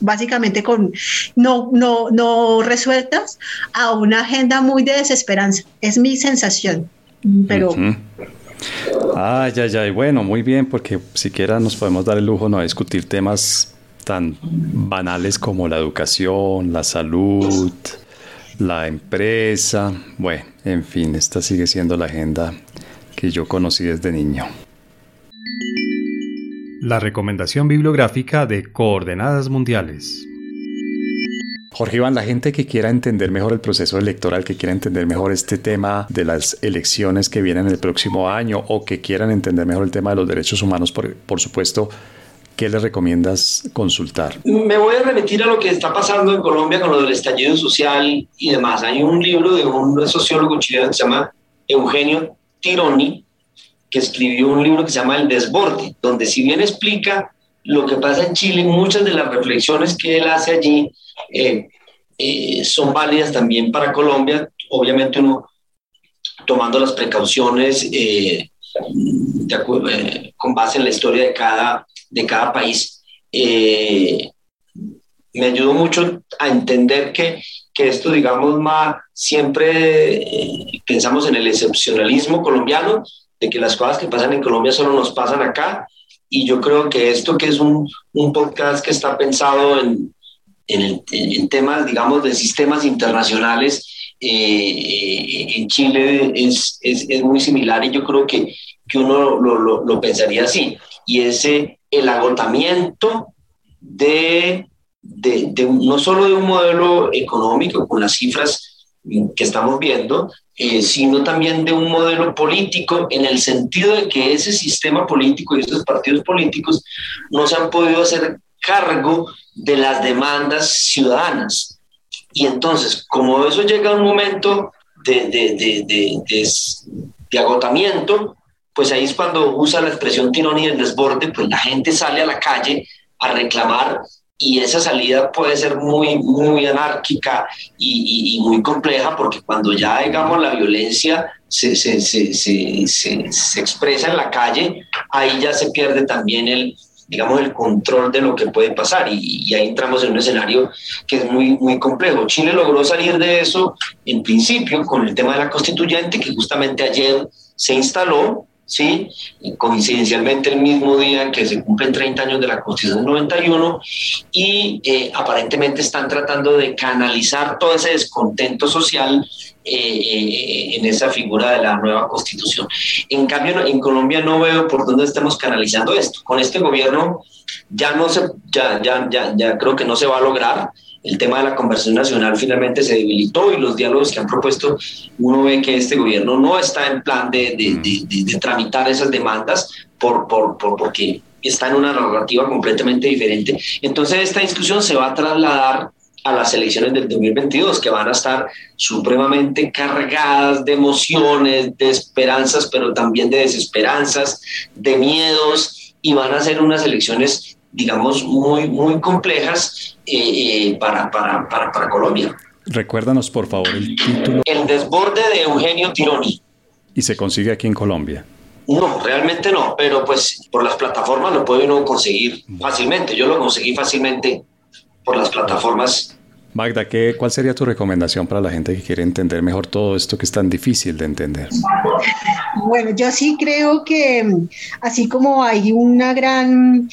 básicamente con no, no, no resueltas, a una agenda muy de desesperanza. Es mi sensación, pero... Ay, ay, ay, bueno, muy bien, porque siquiera nos podemos dar el lujo no discutir temas tan banales como la educación, la salud, la empresa. Bueno, en fin, esta sigue siendo la agenda que yo conocí desde niño. La recomendación bibliográfica de Coordenadas Mundiales. Jorge Iván, la gente que quiera entender mejor el proceso electoral, que quiera entender mejor este tema de las elecciones que vienen el próximo año o que quieran entender mejor el tema de los derechos humanos, por, por supuesto, ¿qué les recomiendas consultar? Me voy a remitir a lo que está pasando en Colombia con lo del estallido social y demás. Hay un libro de un sociólogo chileno que se llama Eugenio Tironi, que escribió un libro que se llama El desborde, donde si bien explica lo que pasa en Chile, muchas de las reflexiones que él hace allí eh, eh, son válidas también para Colombia. Obviamente uno tomando las precauciones eh, con base en la historia de cada, de cada país. me ayudó mucho a entender que, que esto, digamos, más siempre pensamos en el excepcionalismo colombiano, de que las cosas que pasan en Colombia solo nos pasan acá. Y yo creo que esto que es un, un podcast que está pensado en, en, temas, digamos, de sistemas internacionales, en Chile es, es, es, muy similar y yo creo que, que uno lo, lo pensaría así, y ese el agotamiento de, no solo de un modelo económico con las cifras que estamos viendo, eh, sino también de un modelo político en el sentido de que ese sistema político y estos partidos políticos no se han podido hacer cargo de las demandas ciudadanas. Y entonces, como eso llega a un momento de agotamiento, pues ahí es cuando usa la expresión tirón y el desborde, pues la gente sale a la calle a reclamar y esa salida puede ser muy, muy anárquica y, muy compleja porque cuando ya, digamos, la violencia se, se, se, se, expresa en la calle, ahí ya se pierde también el, digamos, el control de lo que puede pasar y, y, ahí entramos en un escenario que es muy, muy complejo. Chile logró salir de eso en principio con el tema de la constituyente que justamente ayer se instaló ¿sí? coincidencialmente el mismo día en que se cumplen 30 años de la Constitución del 91 y eh, aparentemente están tratando de canalizar todo ese descontento social eh, eh, en esa figura de la nueva Constitución. En cambio, en Colombia no veo por dónde estamos canalizando esto. Con este gobierno ya no se, ya, ya, ya, ya creo que no se va a lograr el tema de la conversación nacional finalmente se debilitó y los diálogos que han propuesto, uno ve que este gobierno no está en plan de, de, de, tramitar esas demandas por, por, por, porque está en una narrativa completamente diferente. Entonces esta discusión se va a trasladar a las elecciones del 2022, que van a estar supremamente cargadas de emociones, de esperanzas, pero también de desesperanzas, de miedos, y van a ser unas elecciones, digamos, muy, muy complejas eh, eh, para, para, para, para, Colombia. Recuérdanos, por favor, el título. El desborde de Eugenio Tironi. ¿Y se consigue aquí en Colombia? No, realmente no, pero pues por las plataformas lo puede uno conseguir fácilmente. Yo lo conseguí fácilmente por las plataformas. Magda, ¿qué, ¿cuál sería tu recomendación para la gente que quiere entender mejor todo esto que es tan difícil de entender? Bueno, yo sí creo que así como hay una gran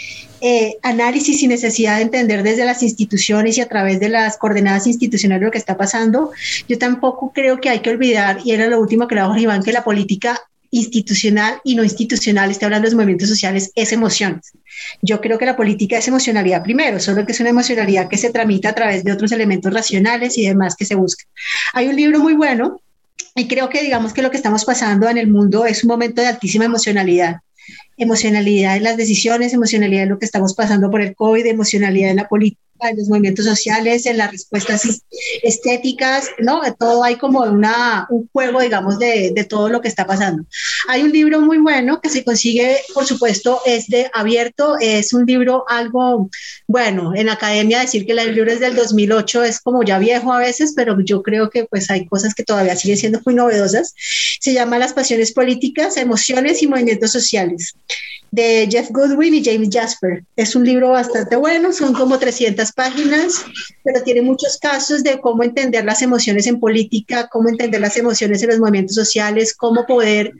eh, análisis y necesidad de entender desde las instituciones y a través de las coordenadas institucionales lo que está pasando. Yo tampoco creo que hay que olvidar, y era lo último que le hago Iván, que la política institucional y no institucional, está hablando de los movimientos sociales, es emociones. Yo creo que la política es emocionalidad primero, solo que es una emocionalidad que se tramita a través de otros elementos racionales y demás que se buscan. Hay un libro muy bueno y creo que digamos que lo que estamos pasando en el mundo es un momento de altísima emocionalidad emocionalidad en las decisiones, emocionalidad en lo que estamos pasando por el COVID, emocionalidad en la política en los movimientos sociales, en las respuestas estéticas, ¿no? Todo hay como una, un juego, digamos, de, de, todo lo que está pasando. Hay un libro muy bueno que se consigue, por supuesto, es de abierto, es un libro algo, bueno, en academia decir que el libro es del 2008 es como ya viejo a veces, pero yo creo que pues hay cosas que todavía siguen siendo muy novedosas. Se llama Las pasiones políticas, emociones y movimientos sociales de Jeff Goodwin y James Jasper. Es un libro bastante bueno, son como 300 páginas, pero tiene muchos casos de cómo entender las emociones en política, cómo entender las emociones en los movimientos sociales, cómo poder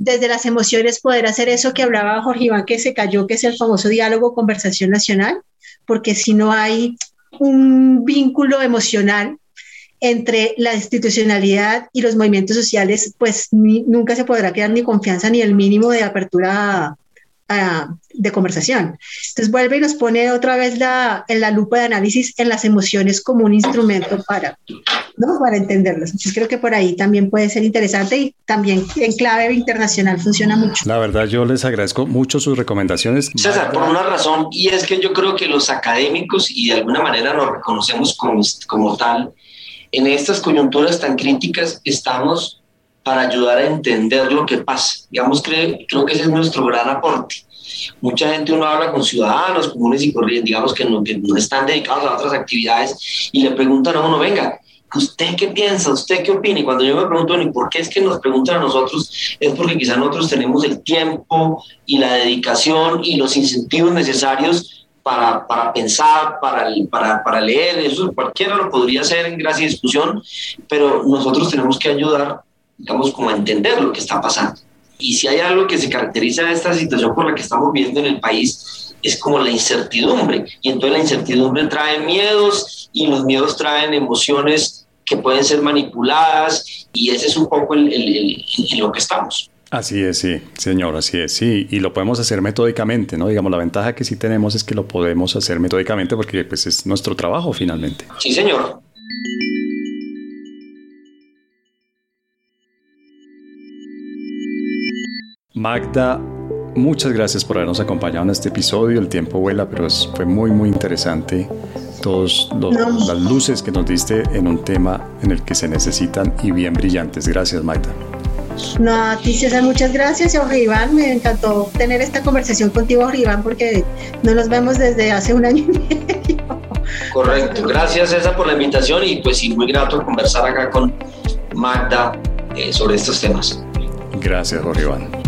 desde las emociones poder hacer eso que hablaba Jorge Iván, que se cayó, que es el famoso diálogo, conversación nacional, porque si no hay un vínculo emocional entre la institucionalidad y los movimientos sociales, pues nunca se podrá quedar ni confianza ni el mínimo de apertura de conversación. Entonces vuelve y nos pone otra vez la, en la lupa de análisis en las emociones como un instrumento para, ¿no? para entenderlas. Entonces creo que por ahí también puede ser interesante y también en clave internacional funciona mucho. La verdad yo les agradezco mucho sus recomendaciones. César, por una razón, y es que yo creo que los académicos y de alguna manera nos reconocemos como, como tal, en estas coyunturas tan críticas estamos para ayudar a entender lo que pasa. Digamos, creo, creo que ese es nuestro gran aporte. Mucha gente uno habla con ciudadanos comunes y corrientes, digamos que no, que no están dedicados a otras actividades y le preguntan a uno, venga, ¿usted qué piensa? ¿Usted qué opina? Y cuando yo me pregunto, ¿y por qué es que nos preguntan a nosotros? Es porque quizá nosotros tenemos el tiempo y la dedicación y los incentivos necesarios para, para pensar, para, para, para leer, eso cualquiera lo podría hacer en gracia y discusión, pero nosotros tenemos que ayudar digamos, como entender lo que está pasando. Y si hay algo que se caracteriza de esta situación por la que estamos viviendo en el país, es como la incertidumbre. Y entonces la incertidumbre trae miedos y los miedos traen emociones que pueden ser manipuladas y ese es un poco el, en lo que estamos. Así es, sí, señor, así es, sí, y lo podemos hacer metódicamente, ¿no? Digamos, la ventaja que sí tenemos es que lo podemos hacer metódicamente porque pues es nuestro trabajo finalmente. Sí, señor. Magda, muchas gracias por habernos acompañado en este episodio. El tiempo vuela, pero fue muy, muy interesante. Todas las luces que nos diste en un tema en el que se necesitan y bien brillantes. Gracias, Magda. No, a ti César, muchas gracias. Y Iván, me encantó tener esta conversación contigo, Iván, porque no nos vemos desde hace un año y medio. Correcto. Gracias, César, por la invitación y pues sí, muy grato conversar acá con Magda eh, sobre estos temas. Gracias, Jorge Iván.